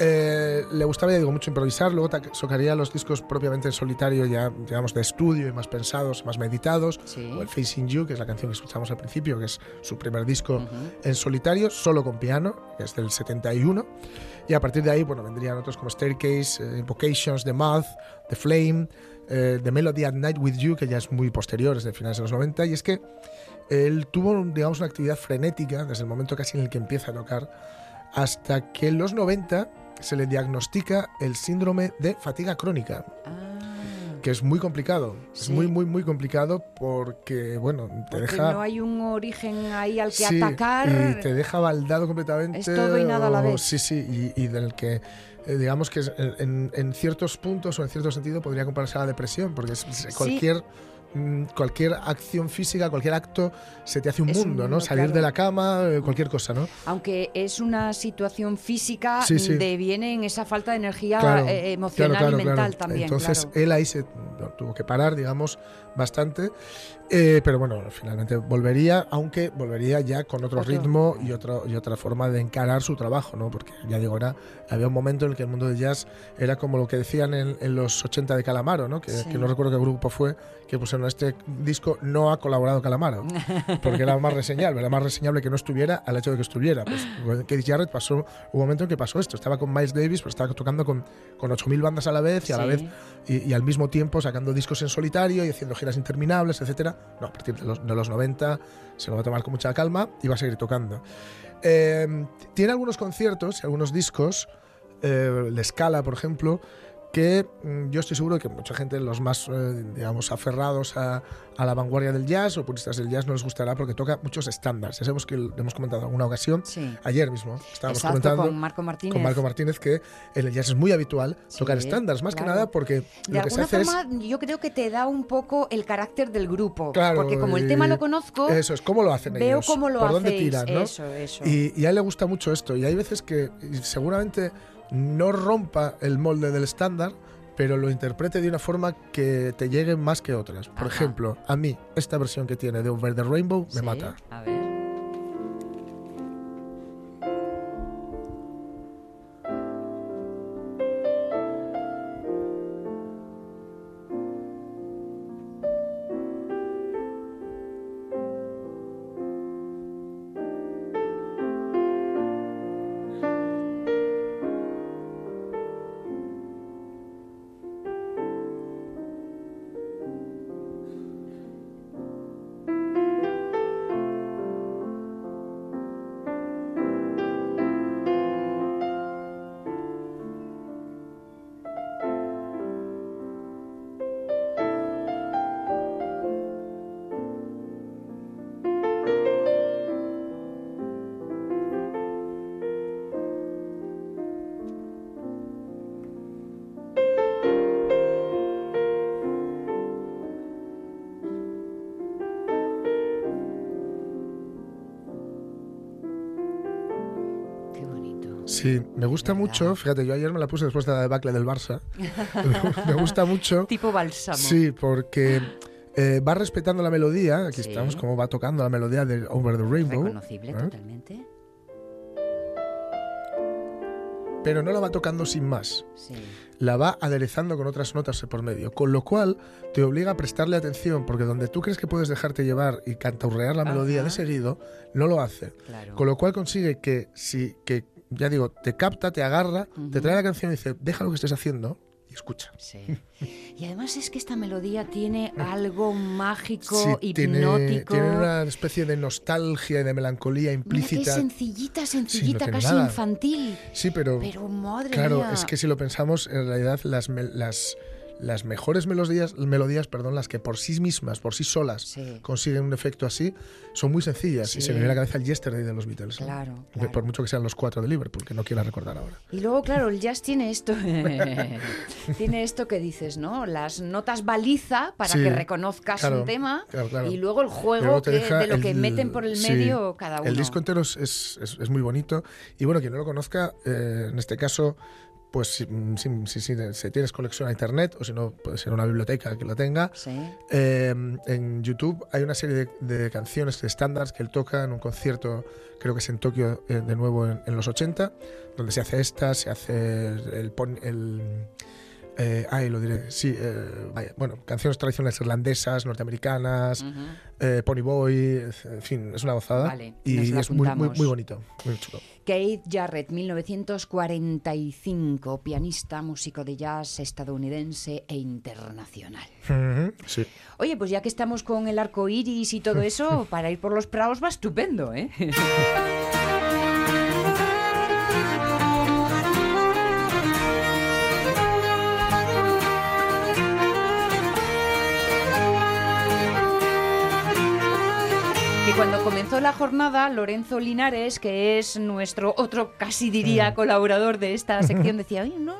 Eh, le gustaba, ya digo, mucho improvisar, luego tocaría los discos propiamente en solitario, ya digamos de estudio y más pensados, más meditados, Sí. o el Facing You, que es la canción que escuchamos al principio, que es su primer disco Ujú. en solitario, solo con piano, que es del 71, y a partir de ahí, bueno, vendrían otros como Staircase, eh, Invocations, The Moth, The Flame, eh, The Melody at Night with You, que ya es muy posterior, es de finales de los 90, y es que él tuvo, digamos, una actividad frenética desde el momento casi en el que empieza a tocar, hasta que en los 90 se le diagnostica el síndrome de fatiga crónica, Ah. que es muy complicado. Es muy, muy, muy complicado porque, bueno, te Porque deja... no hay un origen ahí al que Sí, atacar. Y te deja baldado completamente. Es todo y nada a la vez. Sí, sí, y, y del que, eh, digamos que en, en ciertos puntos o en cierto sentido podría compararse a la depresión, porque es- cualquier. Cualquier acción física, cualquier acto, se te hace un mundo, ¿no? Salir claro. de la cama, eh, cualquier cosa, ¿no? Aunque es una situación física, Sí, sí. deviene en esa falta de energía Claro, eh, emocional claro, y mental también. Entonces él ahí se tuvo que parar, digamos, bastante. Eh, pero bueno, finalmente volvería, aunque volvería ya con otro, Otro. ritmo y, otro, y otra forma de encarar su trabajo, ¿no? Porque ya digo, era, había un momento en el que el mundo del jazz era como lo que decían en, en los 80 de Calamaro, ¿no? Que, Sí. que no recuerdo qué grupo fue, que pusieron este disco, no ha colaborado Calamaro, porque era más reseñable, era más reseñable que no estuviera al hecho de que estuviera. Pues Keith Jarrett pasó un momento en que pasó esto, estaba con Miles Davis, pero estaba tocando con, con 8.000 bandas a la vez y a la vez y, y al mismo tiempo sacando discos en solitario y haciendo giras interminables, etcétera. No, a partir de los, de los 90 se lo va a tomar con mucha calma y va a seguir tocando. Eh, tiene algunos conciertos y algunos discos, eh, de escala, por ejemplo, que mm, yo estoy seguro que mucha gente, los más, eh, digamos, aferrados a, a la vanguardia del jazz o puristas del jazz, no les gustará porque toca muchos estándares. Ya sabemos que lo hemos comentado en alguna ocasión. Sí. Ayer mismo estábamos Exacto, comentando con Marco Martínez. con Marco Martínez que en el jazz es muy habitual Sí, tocar estándares, más claro. que nada porque De lo que se alguna hace es forma, yo creo que te da un poco el carácter del grupo. Claro, porque como el tema lo conozco, Eso es, cómo lo hacen veo ellos. cómo lo por hacéis. dónde tiran, ¿no? Eso, eso. Y, y a él le gusta mucho esto. Y hay veces que seguramente no rompa el molde del estándar, pero lo interprete de una forma que te llegue más que otras. Por Ajá. ejemplo, a mí, esta versión que tiene de Over the Rainbow me Sí, mata. A ver. Sí, me gusta mucho. Fíjate, yo ayer me la puse después de la debacle del Barça. me gusta mucho. Tipo bálsamo. Sí, porque eh, va respetando la melodía. Aquí Sí. estamos, como va tocando la melodía de Over the Rainbow. Reconocible ¿eh? totalmente. Pero no la va tocando sin más. Sí. La va aderezando con otras notas por medio. Con lo cual te obliga a prestarle atención, porque donde tú crees que puedes dejarte llevar y canturrear la melodía Ajá. de seguido, no lo hace. Claro. Con lo cual consigue que, si, que ya digo, te capta, te agarra, te trae la canción y dice, deja lo que estés haciendo y escucha. Sí. Y además es que esta melodía tiene algo mágico, Sí, tiene, hipnótico. tiene una especie de nostalgia y de melancolía Mira que implícita. sencillita, sencillita, tiene casi nada. infantil. Sí, pero, Pero madre claro, mía. es que si lo pensamos, en realidad las, las, las mejores melodías, melodías, perdón, las que por sí mismas, por sí solas, Sí. consiguen un efecto así, son muy sencillas. Y se me viene a la cabeza el Yesterday de los Beatles. ¿no? Claro. Por mucho que sean los cuatro de Liverpool, que no quiera recordar ahora. Y luego, claro, el jazz tiene esto, tiene esto que dices, ¿no? Las notas baliza para Sí, que reconozcas claro, un tema claro, claro. y luego el juego que- de lo que meten por el medio cada uno. El disco entero es, es, es- es muy bonito. Y bueno, quien no lo conozca, eh, en este caso, pues si, si- si- si- si tienes conexión a internet o si no, puede ser una biblioteca que lo tenga. Sí. eh, en YouTube hay una serie de, de canciones de estándares que él toca en un concierto, creo que es en Tokio eh, de nuevo en, en los 80, donde se hace esta, se hace el... pon- el eh, ay, lo diré, sí, eh, vaya, bueno, canciones tradicionales irlandesas, norteamericanas, eh, Pony Boy, en fin, es una gozada. Vale, y es muy, muy, bonito, muy chulo. Keith Jarrett, 1945, pianista, músico de jazz estadounidense e internacional. Sí. Oye, pues ya que estamos con el arco iris y todo eso, para ir por los prados va estupendo, ¿eh? cuando comenzó la jornada, Lorenzo Linares, que es nuestro otro, casi diría, colaborador de esta sección, decía, Oye, no,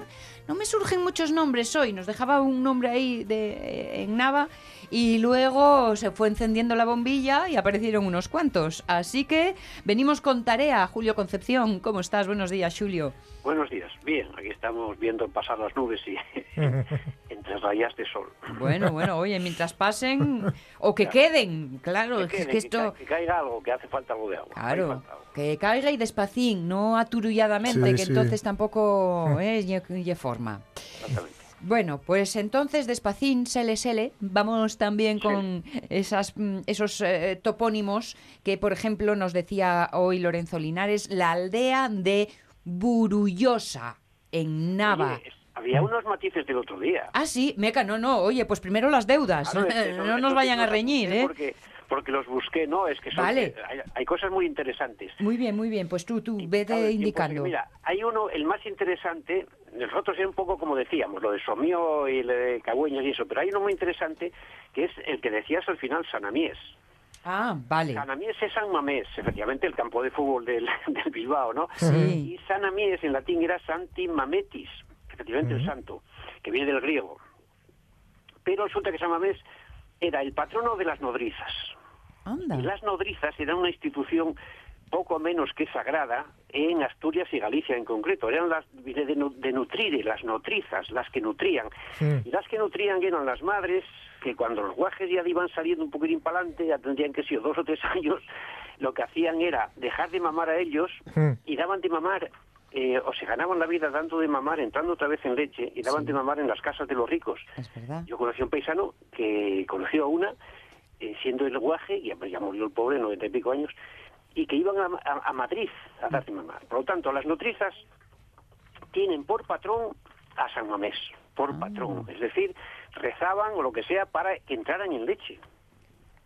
no me surgen muchos nombres hoy. Nos dejaba un nombre ahí de, en Nava y luego se fue encendiendo la bombilla y aparecieron unos cuantos. Así que venimos con tarea, Julio Concepción. ¿Cómo estás? Buenos días, Julio. Buenos días. Bien, aquí estamos viendo pasar las nubes y entre rayas de sol. Bueno, bueno, oye, mientras pasen o que queden, claro, es Que, que esto... que caiga algo, que hace falta algo de agua. Claro, algo. que caiga y despacín, no aturulladamente, Sí, que sí. entonces tampoco es ye forma. Exactamente. Bueno, pues entonces despacín, sele, sele, vamos también con esas, mm, esos eh, topónimos que, por ejemplo, nos decía hoy Lorenzo Linares, la aldea de Burullosa, en Nava. Oye, había unos matices del otro día. Ah, sí, Meca, no, no, oye, pues primero las deudas, Claro, es que no nos vayan a reñir, ¿eh? Porque, porque los busqué, ¿no? Es que son, Vale. eh, hay, hay cosas muy interesantes. Muy bien, muy bien, pues tú, tú, vete indicando. Mira, hay uno, el más interesante, nosotros es un poco como decíamos, lo de Somío y lo de Cagüeñas y eso, pero hay uno muy interesante que es el que decías al final, Sanamies. Ah, vale. Sanamies es San Mamés, efectivamente el campo de fútbol del, del Bilbao, ¿no? Sí. Y Sanamies en latín era Santi Mametis, efectivamente el santo, que viene del griego. Pero resulta que San Mamés era el patrono de las nodrizas. Anda. Y las nodrizas eran una institución poco menos que sagrada en Asturias y Galicia en concreto. Eran las de, de nutrire, las nutrizas, las que nutrían. Y las que nutrían eran las madres que cuando los guajes ya iban saliendo un poquitín para adelante, ya tendrían que ser dos o tres años, lo que hacían era dejar de mamar a ellos y daban de mamar, eh, o se ganaban la vida dando de mamar, entrando otra vez en leche, y daban Sí. de mamar en las casas de los ricos. Es verdad. Yo conocí a un paisano que conoció a una, eh, siendo el guaje, y ya, murió el pobre, noventa y pico años, y que iban a, a- a Madrid a dar de mamar. Por lo tanto, las nutrizas tienen por patrón a San Mamés, por Ah. patrón. Es decir, rezaban o lo que sea para que entraran en leche.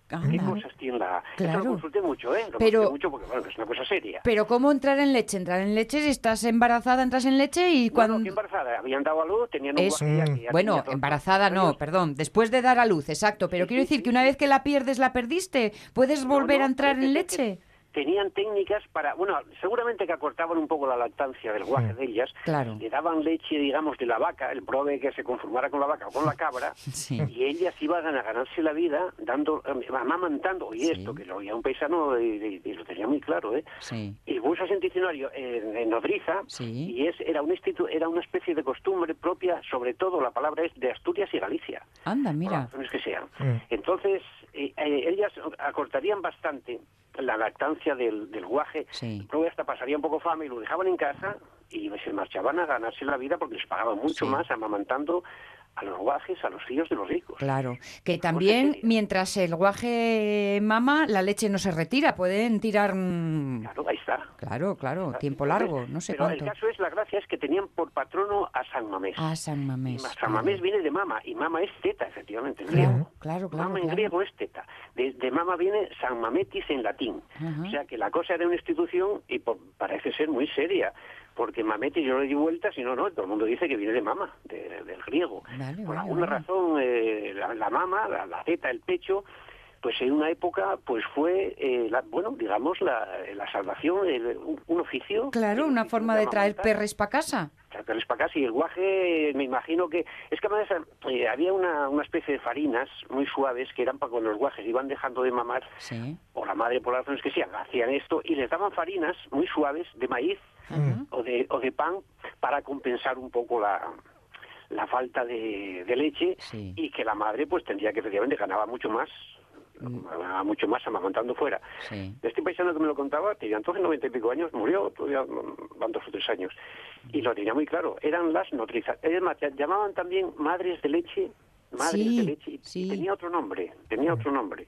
¿Qué Anda. cosas tiene la...? Claro. lo consulté mucho, ¿eh? Lo Pero- mucho porque, bueno, es una cosa seria. Pero ¿cómo entrar en leche? Entrar en leche si estás embarazada, entras en leche y cuando... no, que embarazada. Habían dado a luz, tenían un Es- ya Bueno, embarazada no, perdón, después de dar a luz, exacto. Pero Sí, quiero sí, decir sí, que una vez que la pierdes, la perdiste. ¿Puedes volver no, a entrar en ser que leche? Tenían técnicas para, bueno, seguramente que acortaban un poco la lactancia del guaje de ellas. Claro. Le daban leche, digamos, de la vaca, el prove que se conformara con la vaca o con la cabra, Sí. y ellas iban a ganarse la vida dando, amamantando, y Sí. esto, que lo oía un paisano y, y- y lo tenía muy claro, ¿eh? Sí. Y buscas en diccionario en, en nodriza, Sí. y es, era, un institu- era una especie de costumbre propia, sobre todo la palabra es de Asturias y Galicia Anda, por mira. razones que sean. Mm. Entonces, eh, eh, ellas acortarían bastante la lactancia del, del guaje, Sí. luego hasta pasaría un poco fama y lo dejaban en casa y se marchaban a ganarse la vida porque les pagaban mucho Sí. más amamantando a los guajes, a los hijos de los ricos. Claro. Que también, mientras el guaje mama, la leche no se retira. Pueden tirar... mm, Claro, ahí está. Claro, claro, tiempo largo, no sé pero cuánto. el caso es, la gracia es que tenían por patrono a San Mamés. Ah, San Mamés. San. Mamés viene de mama, y mama es teta, efectivamente, en Claro, griego. claro, claro, Mama en griego es teta. De, de mama viene San Mametis en latín. Ajá. O sea que la cosa era una institución y por- parece ser muy seria. Porque Mametis yo le di vueltas y no, no, todo el mundo dice que viene de mama, de- del griego. Vale, por vale, alguna vale. razón, eh, la, la mama, la, la teta, el pecho, pues en una época pues fue, eh, la- bueno, digamos, la, la salvación, el- un, un oficio. Claro, un una oficio forma de traer perres para casa. Pero es para acá, sí, el guaje, me imagino que... Es que además eh, había una, una especie de farinas muy suaves que eran para cuando los guajes iban dejando de mamar, Sí. o la madre por las razones que sean, hacían esto, y les daban farinas muy suaves de maíz Ajá. o, de, o de pan para compensar un poco la, la falta de, de leche Sí. y que la madre pues tendría que efectivamente ganaba mucho más, ganaba mucho más amamantando fuera. Sí. Este paisano que me lo contaba, tenía entonces noventa y pico años, murió, todavía mm, van dos o tres años, y lo tenía muy claro, eran las nodrizas. Es más, llamaban también madres de leche, madres Sí, de leche, y sí. tenía otro nombre, tenea otro nombre.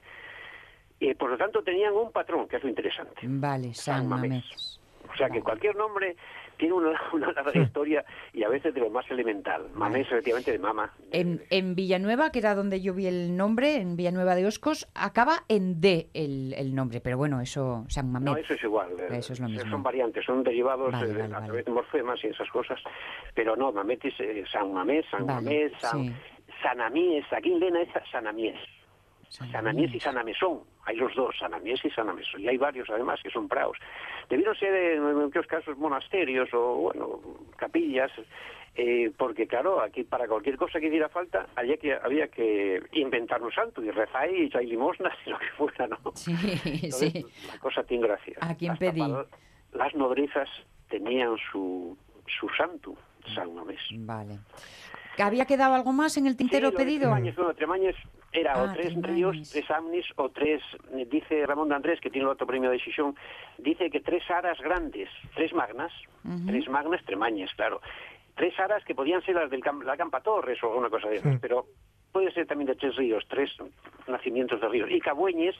Eh, por lo tanto, tenían un patrón, que es lo interesante. Vale, San San Mamés. Mamés. O sea que cualquier nombre tiene una, una larga historia y a veces de lo más elemental. Mamés, efectivamente, de mama. En, en Villanueva, que era donde yo vi el nombre, en Villanueva de Oscos, acaba en D el, el nombre, pero bueno, eso, San Mamés. No, eso es igual. eh, Eso es lo mismo. Son variantes, son derivados Vale, eh, vale, a vale. través de morfemas y esas cosas. Pero no, Mametis, eh, San Mamés, San Mamés, San, sí. Sanamies. Aquí en Lena es Sanamies. San y Mamés. Sanamesón. Hay los dos, Sanamies y Sanamesón. Y hay varios además que son praos. Debieron ser en muchos casos monasterios o, bueno, capillas. eh, porque claro, aquí para cualquier cosa que diera falta había que, había que inventar un santo y rezar y echar limosnas y lo que fuera, ¿no? Sí, Entonces, sí. La cosa tiene gracia. ¿A quién Hasta pedí? Las nodrizas tenían su, su santo, San Mamés. Vale. ¿Que ¿Había quedado algo más en el tintero Sí, pedido? Tremañes, bueno, Tremañes era Ah, o tres Tremañes. ríos, tres amnis o tres, eh, dice Ramón de Andrés, que tiene el otro premio de decisión, dice que tres aras grandes, tres magnas, tres magnas, Tremañes, claro. Tres aras que podían ser las del Cam- la Campa Torres o alguna cosa de esas, pero puede ser también de tres ríos, tres nacimientos de ríos. Y Cabueñes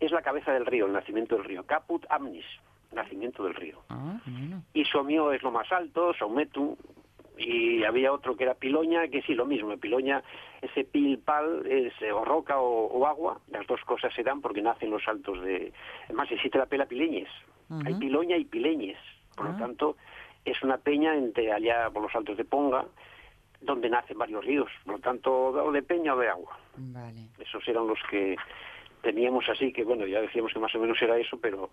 es la cabeza del río, el nacimiento del río. Caput amnis, nacimiento del río. Ah, bueno. Y Somio es lo más alto, Saumetu, y había otro que era Piloña, que sí, lo mismo, Piloña, ese pil pal, es o roca o, o agua, las dos cosas se dan porque nacen los saltos de... Además existe la pela Pileñes, hay Piloña y Pileñes, por Ah. lo tanto es una peña entre allá por los saltos de Ponga, donde nacen varios ríos, por lo tanto o de peña o de agua. Vale. Esos eran los que teníamos así, que bueno, ya decíamos que más o menos era eso, pero...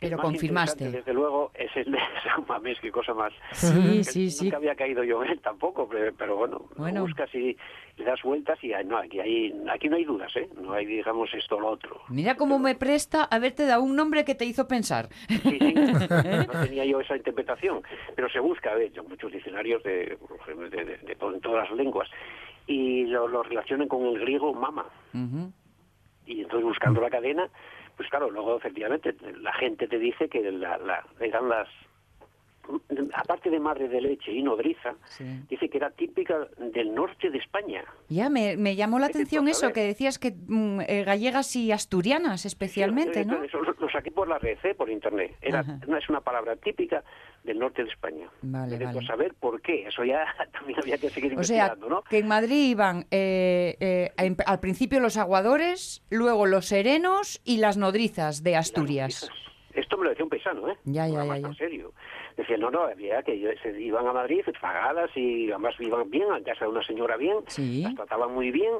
Pero más confirmaste. Desde luego es el de San Mamés, qué cosa más... Sí, sí, sí. Nunca había caído yo en él tampoco, pero, pero bueno, Bueno. buscas y le das vueltas y ah, no, aquí, hay, aquí no hay dudas, ¿eh? No hay, digamos, esto o lo otro. Mira cómo me presta haberte dado un nombre que te hizo pensar. Sí, sí, no tenía yo esa interpretación, pero se busca, de hecho, muchos diccionarios de, de, de- de en todas las lenguas, y lo, lo relacionan con el griego mama. Y entonces buscando la cadena, pues claro, luego efectivamente la gente te dice que la, la- eran las, aparte de madre de leche y nodriza, Sí. dice que era típica del norte de España. Ya, me, me llamó la atención eso, que decías que mm, eh, gallegas y asturianas especialmente, Sí, ¿no? Eso lo, lo saqué por la red, ¿eh? por internet. Era, no es una palabra típica del norte de España. Vale, vale. saber por qué. Eso ya también había que seguir O sea, investigando, ¿no? que en Madrid iban eh, eh, en- al principio los aguadores, luego los serenos y las nodrizas de Asturias. Esto me lo decía un paisano, ¿eh? Ya, ya, ya, ya. En serio. Decía, no, no, había que ellos se iban a Madrid pagadas y además iban bien, a casa de una señora bien, Sí. las trataban muy bien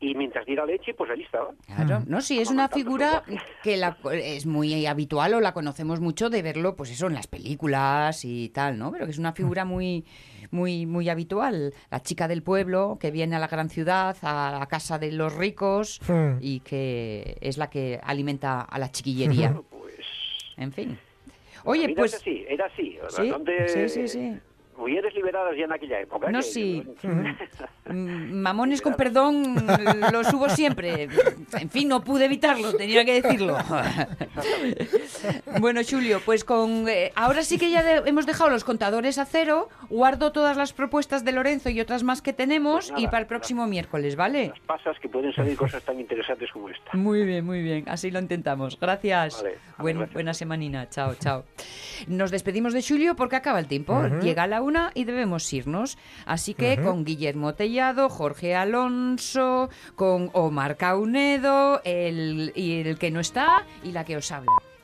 y mientras diera leche, pues allí estaba. Claro, no, sí, es una figura que la, es muy habitual o la conocemos mucho de verlo, pues eso, en las películas y tal, ¿no? Pero que es una figura muy, muy, muy habitual. La chica del pueblo que viene a la gran ciudad, a la casa de los ricos Hmm. y que es la que alimenta a la chiquillería. Pues En fin. Oye, pues... es así, era así. Sí, Donde- sí, sí, sí. Mujeres liberadas ya en aquella época. No, que- sí. Mm, Mamones con perdón lo subo siempre. En fin, no pude evitarlo, tenía que decirlo. bueno, Julio, pues con eh, ahora sí que ya de- hemos dejado los contadores a cero, guardo todas las propuestas de Lorenzo y otras más que tenemos Pues nada, y para el próximo miércoles, ¿vale? Las pasas que pueden salir cosas tan interesantes como esta. Muy bien, muy bien. Así lo intentamos. Gracias. Vale, vale, Buen- gracias. Buena semanina. Chao, chao. Nos despedimos de Julio porque acaba el tiempo. Llega la una y debemos irnos. Así que con Guillermo Tellado, Jorge Alonso, con Omar Caunedo, el, y el que no está y la que os habla.